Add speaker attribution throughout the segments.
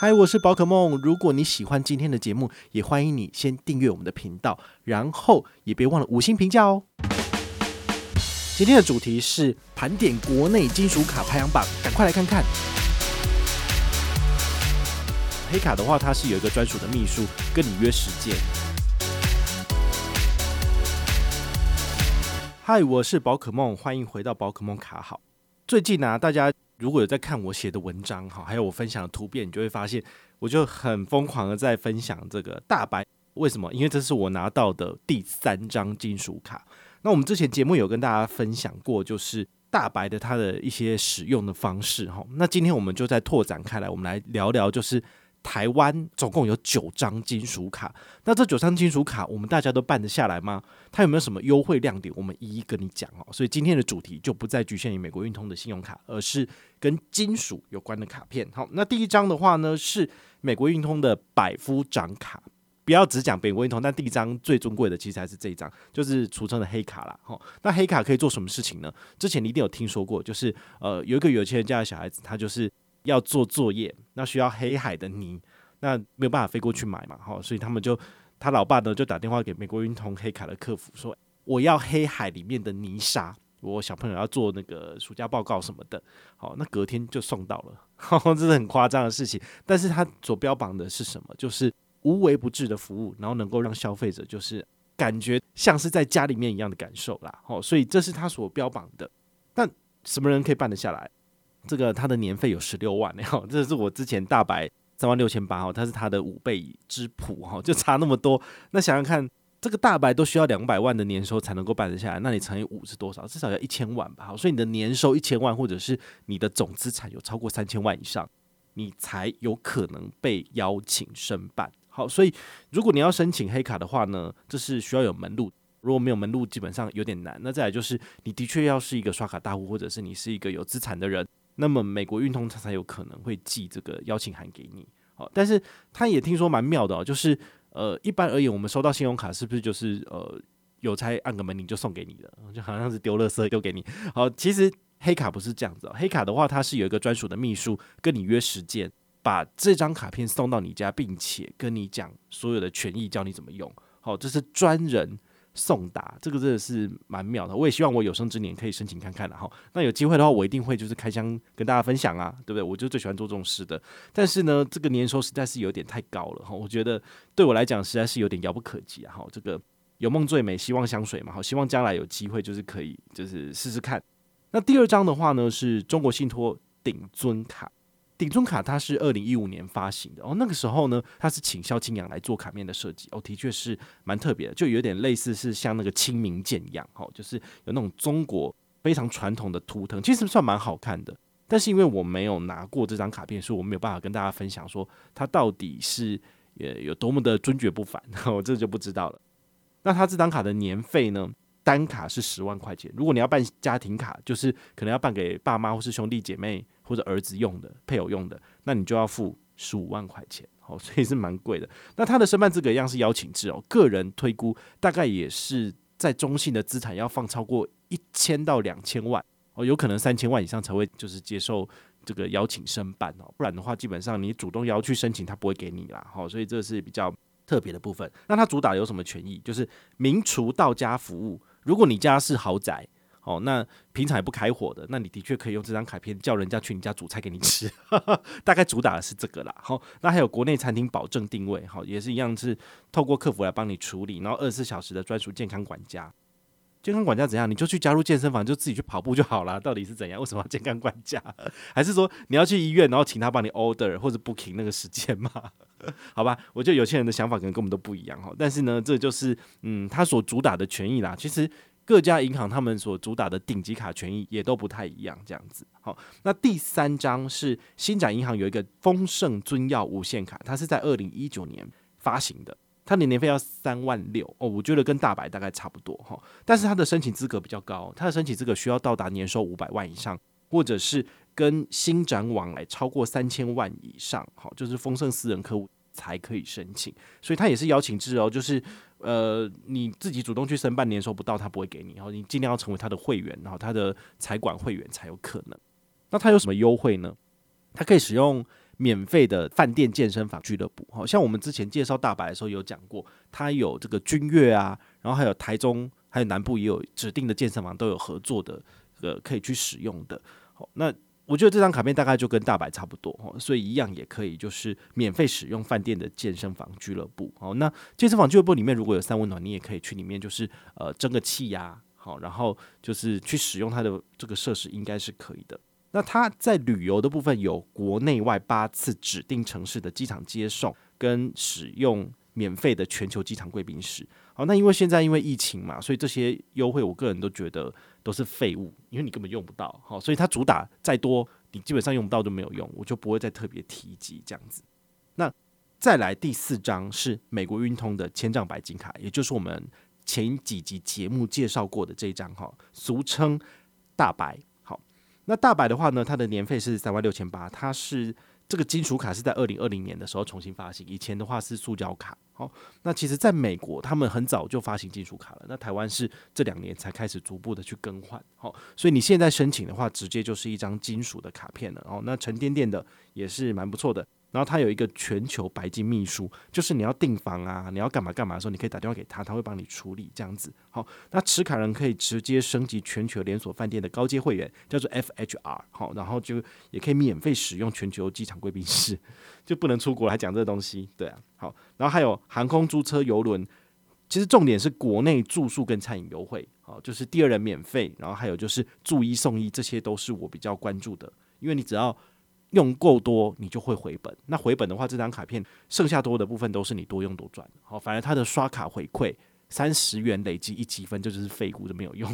Speaker 1: 嗨，我是宝可梦。如果你喜欢今天的节目，也欢迎你先订阅我们的频道，然后也别忘了五星评价哦。今天的主题是盘点国内金属卡排行榜，赶快来看看。黑卡的话，它是有一个专属的秘书跟你约时间。嗨，我是宝可梦，欢迎回到宝可梦卡好。最近呢、大家。如果有在看我写的文章哈，还有我分享的图片，你就会发现，我就很疯狂的在分享这个大白。为什么？因为这是我拿到的第三张金属卡。那我们之前节目有跟大家分享过，就是大白的它的一些使用的方式哈。那今天我们就再拓展开来，我们来聊聊就是。台湾总共有九张金属卡，那这九张金属卡，我们大家都办得下来吗？它有没有什么优惠亮点？我们一一跟你讲哦。所以今天的主题就不再局限于美国运通的信用卡，而是跟金属有关的卡片。好，那第一张的话呢，是美国运通的百夫长卡。不要只讲美国运通，但第一张最尊贵的其实还是这一张，就是俗称的黑卡啦。好，那黑卡可以做什么事情呢？之前你一定有听说过，就是呃，有一个有钱人家的小孩子，他就是。要做作业，那需要黑海的泥，那没有办法飞过去买嘛，哈，所以他们就他老爸呢就打电话给美国运通黑卡的客服说，我要黑海里面的泥沙，我小朋友要做那个暑假报告什么的，好，那隔天就送到了，呵呵，这是很夸张的事情，但是他所标榜的是什么？就是无微不至的服务，然后能够让消费者就是感觉像是在家里面一样的感受啦，好，所以这是他所标榜的，但什么人可以办得下来？这个它的年费有十六万，哈，这是我之前大白三万六千八，哈，它是它的五倍之谱，哈，就差那么多。那想想看，这个大白都需要两百万的年收才能够办得下来，那你乘以五是多少？至少要一千万吧。好，所以你的年收一千万，或者是你的总资产有超过三千万以上，你才有可能被邀请申办。好，所以如果你要申请黑卡的话呢，这是需要有门路。如果没有门路，基本上有点难。那再来就是，你的确要是一个刷卡大户，或者是你是一个有资产的人。那么美国运通它才有可能会寄这个邀请函给你，好，但是他也听说蛮妙的哦，就是呃，一般而言，我们收到信用卡是不是就是呃，邮差按个门铃就送给你的，就好像是丢垃圾丢给你。好，其实黑卡不是这样子哦，黑卡的话，它是有一个专属的秘书跟你约时间，把这张卡片送到你家，并且跟你讲所有的权益，教你怎么用。好，这是专人。送达这个真的是蛮妙的，我也希望我有生之年可以申请看看了哈。那有机会的话，我一定会就是开箱跟大家分享啊，对不对？我就最喜欢做这种事的。但是呢，这个年收实在是有点太高了哈，我觉得对我来讲实在是有点遥不可及。哈，这个有梦最美，希望香水嘛，好，希望将来有机会就是可以就是试试看。那第二张的话呢，是中国信托顶尊卡。顶尊卡它是二零一五年发行的哦，那个时候呢，它是请萧清扬来做卡面的设计哦，的确是蛮特别的，就有点类似是像那个清明剑一样，哦，就是有那种中国非常传统的图腾，其实算蛮好看的。但是因为我没有拿过这张卡片，所以我没有办法跟大家分享说它到底是呃有多么的尊爵不凡，我这就不知道了。那它这张卡的年费呢？单卡是十万块钱，如果你要办家庭卡，就是可能要办给爸妈或是兄弟姐妹或者儿子用的、配偶用的，那你就要付十五万块钱，好，所以是蛮贵的。那他的申办资格一样是邀请制哦，个人推估大概也是在中信的资产要放超过一千到两千万哦，有可能三千万以上才会就是接受这个邀请申办哦，不然的话基本上你主动要去申请，他不会给你啦，好，所以这是比较特别的部分。那他主打有什么权益？就是名厨到家服务。如果你家是豪宅，哦，那平常也不开火的，那你的确可以用这张卡片叫人家去你家煮菜给你吃，大概主打的是这个啦。好，那还有国内餐厅保证定位，好，也是一样是透过客服来帮你处理，然后二十四小时的专属健康管家。健康管家怎样？你就去加入健身房，就自己去跑步就好了。到底是怎样？为什么要健康管家？还是说你要去医院，然后请他帮你 order 或者 booking 那个时间吗？好吧，我觉得有些人的想法可能跟我们都不一样哈。但是呢，这就是嗯，他所主打的权益啦。其实各家银行他们所主打的顶级卡权益也都不太一样，这样子。好，那第三张是新展银行有一个丰盛尊耀无限卡，它是在二零一九年发行的。它的年费要三万六哦，我觉得跟大白大概差不多哈，但是它的申请资格比较高，它的申请资格需要到达年收五百万以上，或者是跟新展往来超过三千万以上，好，就是丰盛私人客户才可以申请，所以它也是邀请制哦，就是呃你自己主动去申办年收不到，他不会给你，然后你尽量要成为他的会员，然后他的财管会员才有可能。那它有什么优惠呢？它可以使用免费的饭店健身房俱乐部。好像我们之前介绍大白的时候有讲过，它有这个君悦啊，然后还有台中，还有南部也有指定的健身房都有合作的，呃，可以去使用的。好，那。我觉得这张卡片大概就跟大白差不多哦，所以一样也可以，就是免费使用饭店的健身房俱乐部。好，那健身房俱乐部里面如果有三温暖，你也可以去里面，就是呃蒸个气呀，好，然后就是去使用它的这个设施，应该是可以的。那它在旅游的部分有国内外八次指定城市的机场接送跟使用免费的全球机场贵宾室。好，那因为现在因为疫情嘛，所以这些优惠我个人都觉得都是废物，因为你根本用不到。好，所以它主打再多，你基本上用不到就没有用，我就不会再特别提及这样子。那再来第四张是美国运通的千帐白金卡，也就是我们前几集节目介绍过的这一张哈，俗称大白。好，那大白的话呢，它的年费是三万六千八，它是。这个金属卡是在二零二零年的时候重新发行，以前的话是塑胶卡。好，那其实在美国他们很早就发行金属卡了，那台湾是这两年才开始逐步的去更换。好，所以你现在申请的话，直接就是一张金属的卡片了。哦，那沉甸甸的也是蛮不错的。然后他有一个全球白金秘书，就是你要订房啊，你要干嘛干嘛的时候，你可以打电话给他，他会帮你处理这样子。好，那持卡人可以直接升级全球连锁饭店的高阶会员，叫做 FHR。好，然后就也可以免费使用全球机场贵宾室，就不能出国来讲这个东西。对啊，好，然后还有航空租车游轮，其实重点是国内住宿跟餐饮优惠，好，就是第二人免费，然后还有就是住一送一，这些都是我比较关注的，因为你只要。用够多，你就会回本。那回本的话，这张卡片剩下多的部分都是你多用多赚。好，反而它的刷卡回馈三十元累积一积分，就是废物，就没有用。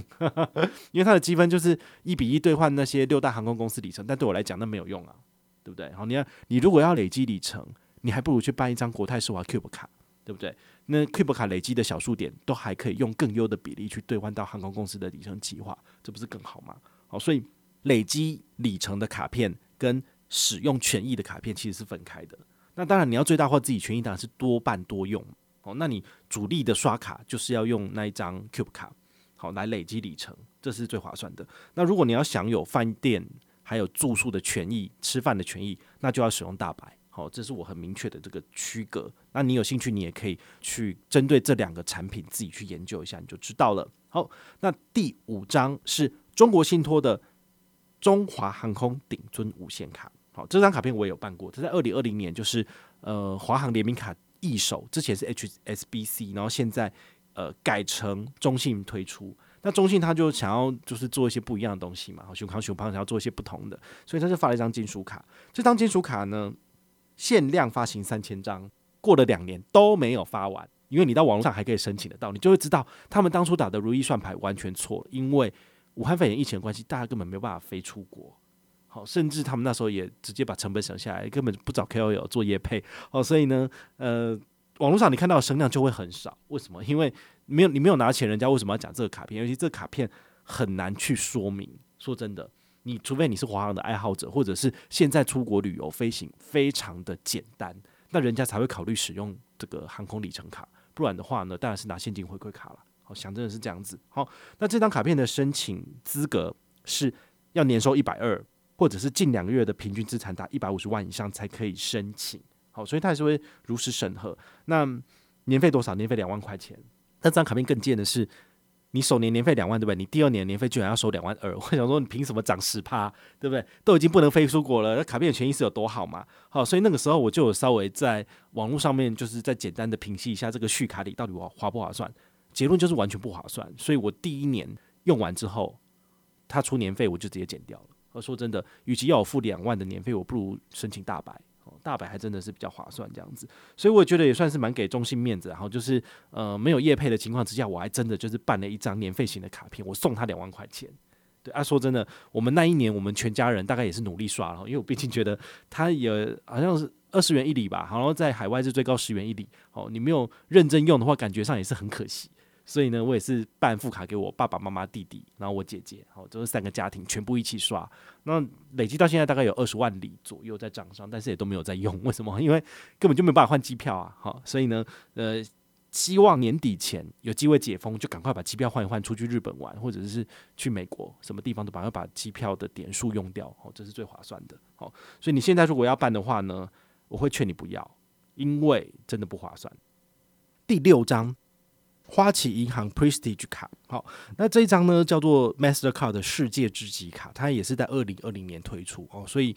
Speaker 1: 因为它的积分就是一比一兑换那些六大航空公司里程，但对我来讲那没有用啊，对不对？好，你要你如果要累积里程，你还不如去办一张国泰世华 Cube 卡，对不对？那 Cube 卡累积的小数点都还可以用更优的比例去兑换到航空公司的里程计划，这不是更好吗？好，所以累积里程的卡片跟使用权益的卡片其实是分开的。那当然，你要最大化自己权益，当然是多办多用哦。那你主力的刷卡就是要用那一张 Cube 卡，好来累积里程，这是最划算的。那如果你要享有饭店还有住宿的权益、吃饭的权益，那就要使用大白。好，这是我很明确的这个区隔。那你有兴趣，你也可以去针对这两个产品自己去研究一下，你就知道了。好，那第五张是中国信托的中华航空顶尊无限卡。好，这张卡片我也有办过，它在二零二零年就是呃华航联名卡易手，之前是 HSBC，然后现在呃改成中信推出。那中信他就想要就是做一些不一样的东西嘛，好，熊康熊胖想要做一些不同的，所以他就发了一张金属卡。这张金属卡呢，限量发行三千张，过了两年都没有发完，因为你到网络上还可以申请得到，你就会知道他们当初打的如意算盘完全错了，因为武汉肺炎疫情的关系，大家根本没有办法飞出国。好，甚至他们那时候也直接把成本省下来，根本不找 KOL 做业配。哦，所以呢，呃，网络上你看到的声量就会很少。为什么？因为没有你没有拿钱，人家为什么要讲这个卡片？尤其这个卡片很难去说明。说真的，你除非你是华航的爱好者，或者是现在出国旅游飞行非常的简单，那人家才会考虑使用这个航空里程卡。不然的话呢，当然是拿现金回馈卡了。好，想真的是这样子。好，那这张卡片的申请资格是要年收一百二。或者是近两个月的平均资产达一百五十万以上才可以申请，好，所以他还是会如实审核。那年费多少？年费两万块钱。但这张卡片更贱的是，你首年年费两万，对不对？你第二年年费居然要收两万二，我想说你凭什么涨十趴，对不对？都已经不能飞出国了，那卡片的权益是有多好嘛？好，所以那个时候我就有稍微在网络上面，就是在简单的评析一下这个续卡里到底划划不划算。结论就是完全不划算。所以我第一年用完之后，他出年费我就直接减掉了。我说真的，与其要我付两万的年费，我不如申请大白。大白还真的是比较划算这样子，所以我觉得也算是蛮给中信面子。然后就是呃，没有业配的情况之下，我还真的就是办了一张年费型的卡片，我送他两万块钱。对啊，说真的，我们那一年我们全家人大概也是努力刷了，因为我毕竟觉得他也好像是二十元一里吧，然后在海外是最高十元一里。哦，你没有认真用的话，感觉上也是很可惜。所以呢，我也是办副卡给我爸爸妈妈、弟弟，然后我姐姐，好，这是三个家庭全部一起刷。那累积到现在大概有二十万里左右在账上，但是也都没有在用。为什么？因为根本就没有办法换机票啊。好，所以呢，呃，希望年底前有机会解封，就赶快把机票换一换，出去日本玩，或者是去美国，什么地方都赶快把机票的点数用掉，好，这是最划算的。好，所以你现在如果要办的话呢，我会劝你不要，因为真的不划算。第六章，花旗银行 Prestige 卡，好，那这一张呢叫做 Mastercard 的世界之极卡，它也是在二零二零年推出哦，所以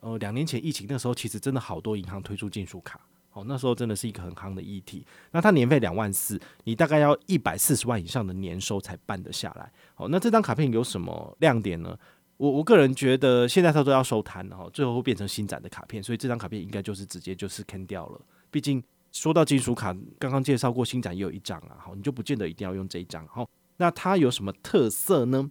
Speaker 1: 呃两年前疫情那时候，其实真的好多银行推出金属卡，哦，那时候真的是一个很夯的议题。那它年费两万四，你大概要一百四十万以上的年收才办得下来。好，那这张卡片有什么亮点呢？我我个人觉得现在它都要收摊了，哈，最后会变成新展的卡片，所以这张卡片应该就是直接就是坑掉了，毕竟。说到金属卡，刚刚介绍过新展也有一张啊，好，你就不见得一定要用这一张。好，那它有什么特色呢？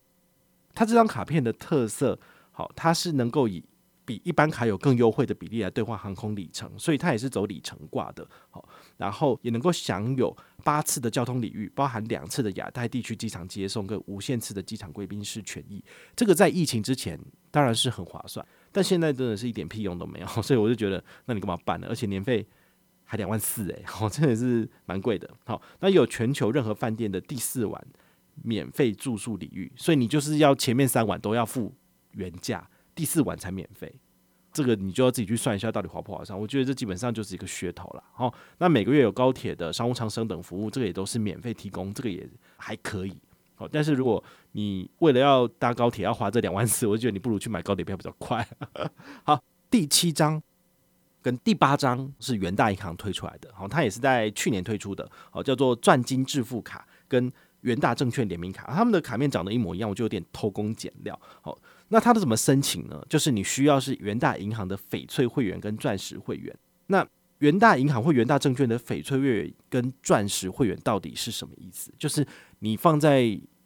Speaker 1: 它这张卡片的特色，好，它是能够以比一般卡有更优惠的比例来兑换航空里程，所以它也是走里程挂的。好，然后也能够享有八次的交通礼遇，包含两次的亚太地区机场接送跟无限次的机场贵宾室权益。这个在疫情之前当然是很划算，但现在真的是一点屁用都没有，所以我就觉得，那你干嘛办呢？而且年费。还两万四哎，好，真的是蛮贵的。好，那有全球任何饭店的第四晚免费住宿礼遇，所以你就是要前面三晚都要付原价，第四晚才免费。这个你就要自己去算一下到底划不划算。我觉得这基本上就是一个噱头了。好，那每个月有高铁的商务舱升等服务，这个也都是免费提供，这个也还可以。好，但是如果你为了要搭高铁要花这两万四，我觉得你不如去买高铁票比较快。好，第七章。跟第八张是元大银行推出来的，好，它也是在去年推出的，好，叫做赚金致富卡跟元大证券联名卡，他们的卡面长得一模一样，我就有点偷工减料。好，那它的怎么申请呢？就是你需要是元大银行的翡翠会员跟钻石会员。那元大银行或元大证券的翡翠会员跟钻石会员到底是什么意思？就是你放在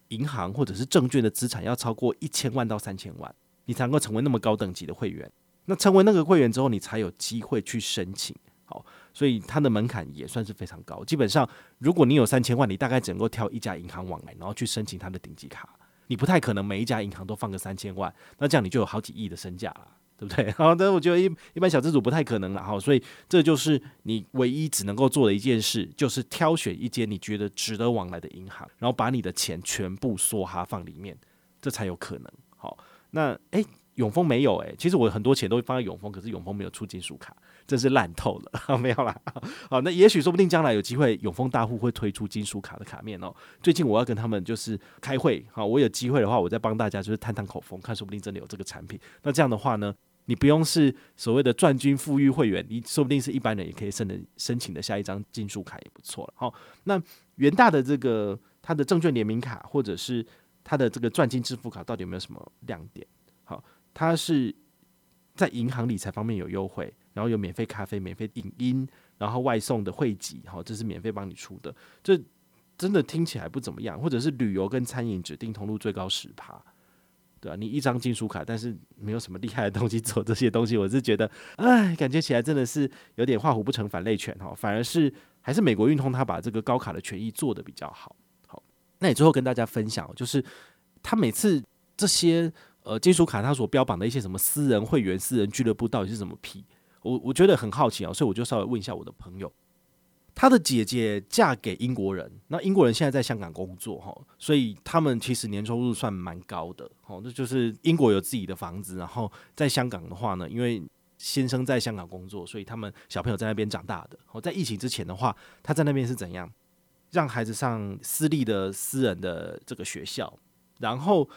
Speaker 1: 银行或者是证券的资产要超过一千万到三千万，你才能够成为那么高等级的会员。那成为那个会员之后，你才有机会去申请，好，所以它的门槛也算是非常高。基本上，如果你有三千万，你大概只能够挑一家银行往来，然后去申请它的顶级卡。你不太可能每一家银行都放个三千万，那这样你就有好几亿的身价了，对不对？好的，我觉得一一般小资主不太可能了，好，所以这就是你唯一只能够做的一件事，就是挑选一间你觉得值得往来的银行，然后把你的钱全部梭哈放里面，这才有可能。好，那诶。永丰没有诶、其实我很多钱都会放在永丰，可是永丰没有出金属卡，真是烂透了。没有啦，好，那也许说不定将来有机会，永丰大户会推出金属卡的卡面哦。最近我要跟他们就是开会，好，我有机会的话，我再帮大家就是探探口风，看说不定真的有这个产品。那这样的话呢，你不用是所谓的赚金富裕会员，你说不定是一般人也可以申的申请的下一张金属卡也不错了。好，那元大的这个它的证券联名卡，或者是它的这个赚金支付卡，到底有没有什么亮点？好。它是在银行理财方面有优惠，然后有免费咖啡、免费影音，然后外送的汇集，好，这是免费帮你出的。这真的听起来不怎么样，或者是旅游跟餐饮指定通路最高十趴，对啊，你一张金属卡，但是没有什么厉害的东西做这些东西，我是觉得，哎，感觉起来真的是有点画虎不成反类犬哈。反而是还是美国运通他把这个高卡的权益做得比较好。好，那你最后跟大家分享，就是他每次这些。呃，金属卡它所标榜的一些什么私人会员、私人俱乐部到底是怎么批？我我觉得很好奇啊，所以我就稍微问一下我的朋友，他的姐姐嫁给英国人，那英国人现在在香港工作哈，所以他们其实年收入算蛮高的，哦，那就是英国有自己的房子，然后在香港的话呢，因为先生在香港工作，所以他们小朋友在那边长大的。哦，在疫情之前的话，他在那边是怎样让孩子上私立的私人的这个学校，然后。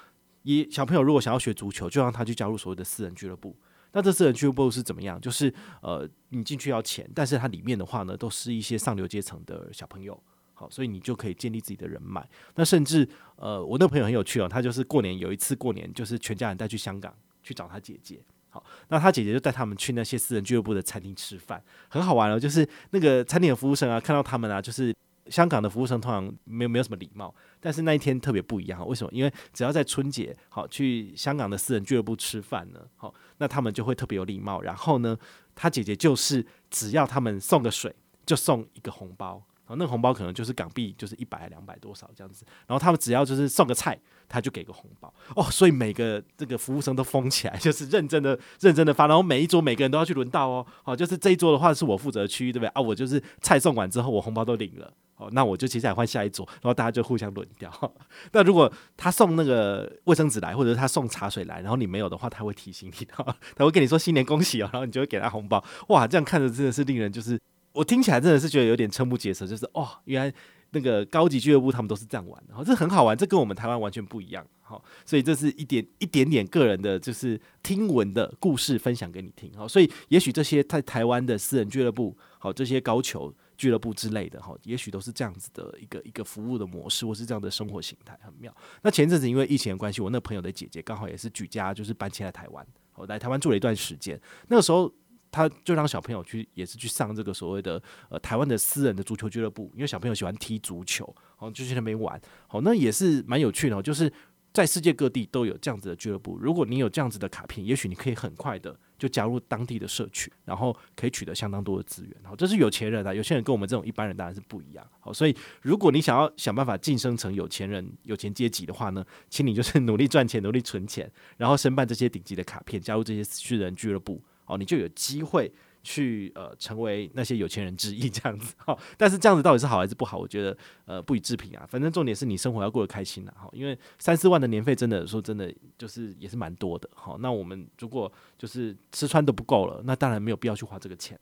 Speaker 1: 一小朋友如果想要学足球，就让他去加入所谓的私人俱乐部。那这私人俱乐部是怎么样？就是呃，你进去要钱，但是它里面的话呢，都是一些上流阶层的小朋友。好，所以你就可以建立自己的人脉。那甚至呃，我那朋友很有趣哦，他就是过年有一次过年，就是全家人带去香港去找他姐姐。好，那他姐姐就带他们去那些私人俱乐部的餐厅吃饭，很好玩哦。就是那个餐厅的服务生啊，看到他们啊，就是。香港的服务生通常没有没有什么礼貌，但是那一天特别不一样。为什么？因为只要在春节，好去香港的私人俱乐部吃饭呢，好，那他们就会特别有礼貌。然后呢，他姐姐就是只要他们送个水，就送一个红包，那个红包可能就是港币，就是一百两百多少这样子。然后他们只要就是送个菜，他就给个红包哦。所以每个这个服务生都疯起来，就是认真的、认真的发。然后每一桌每个人都要去轮到哦。好，就是这一桌的话是我负责区域，对不对啊？我就是菜送完之后，我红包都领了。哦，那我就接下来换下一桌，然后大家就互相轮掉。那如果他送那个卫生纸来，或者是他送茶水来，然后你没有的话，他会提醒你，他会跟你说新年恭喜哦，然后你就会给他红包。哇，这样看着真的是令人就是。我听起来真的是觉得有点瞠目结舌，就是哦，原来那个高级俱乐部他们都是这样玩的，这很好玩，这跟我们台湾完全不一样，好，所以这是一点一点点个人的，就是听闻的故事分享给你听，好，所以也许这些在台湾的私人俱乐部，好，这些高球俱乐部之类的，哈，也许都是这样子的一个一个服务的模式，或是这样的生活形态，很妙。那前阵子因为疫情的关系，我那朋友的姐姐刚好也是举家就是搬迁来台湾，我来台湾住了一段时间，那个时候。他就让小朋友去，也是去上这个所谓的呃台湾的私人的足球俱乐部，因为小朋友喜欢踢足球，好就去那边玩，好那也是蛮有趣的，就是在世界各地都有这样子的俱乐部。如果你有这样子的卡片，也许你可以很快的就加入当地的社区，然后可以取得相当多的资源。好，这是有钱人啊，有钱人跟我们这种一般人当然是不一样。好，所以如果你想要想办法晋升成有钱人、有钱阶级的话呢，请你就是努力赚钱、努力存钱，然后申办这些顶级的卡片，加入这些私人俱乐部。哦，你就有机会去呃成为那些有钱人之一这样子哈，但是这样子到底是好还是不好？我觉得呃不予置评啊。反正重点是你生活要过得开心啦哈，因为三四万的年费真的说真的就是也是蛮多的哈。那我们如果就是吃穿都不够了，那当然没有必要去花这个钱。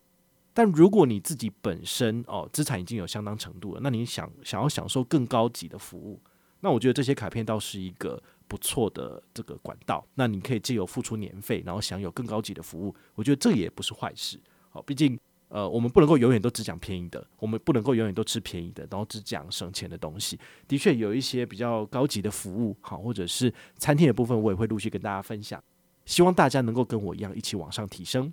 Speaker 1: 但如果你自己本身哦资产已经有相当程度了，那你想想要享受更高级的服务，那我觉得这些卡片倒是一个。不错的这个管道，那你可以借由付出年费，然后享有更高级的服务。我觉得这也不是坏事。好，毕竟呃，我们不能够永远都只讲便宜的，我们不能够永远都吃便宜的，然后只讲省钱的东西。的确有一些比较高级的服务，好，或者是餐厅的部分，我也会陆续跟大家分享。希望大家能够跟我一样，一起往上提升。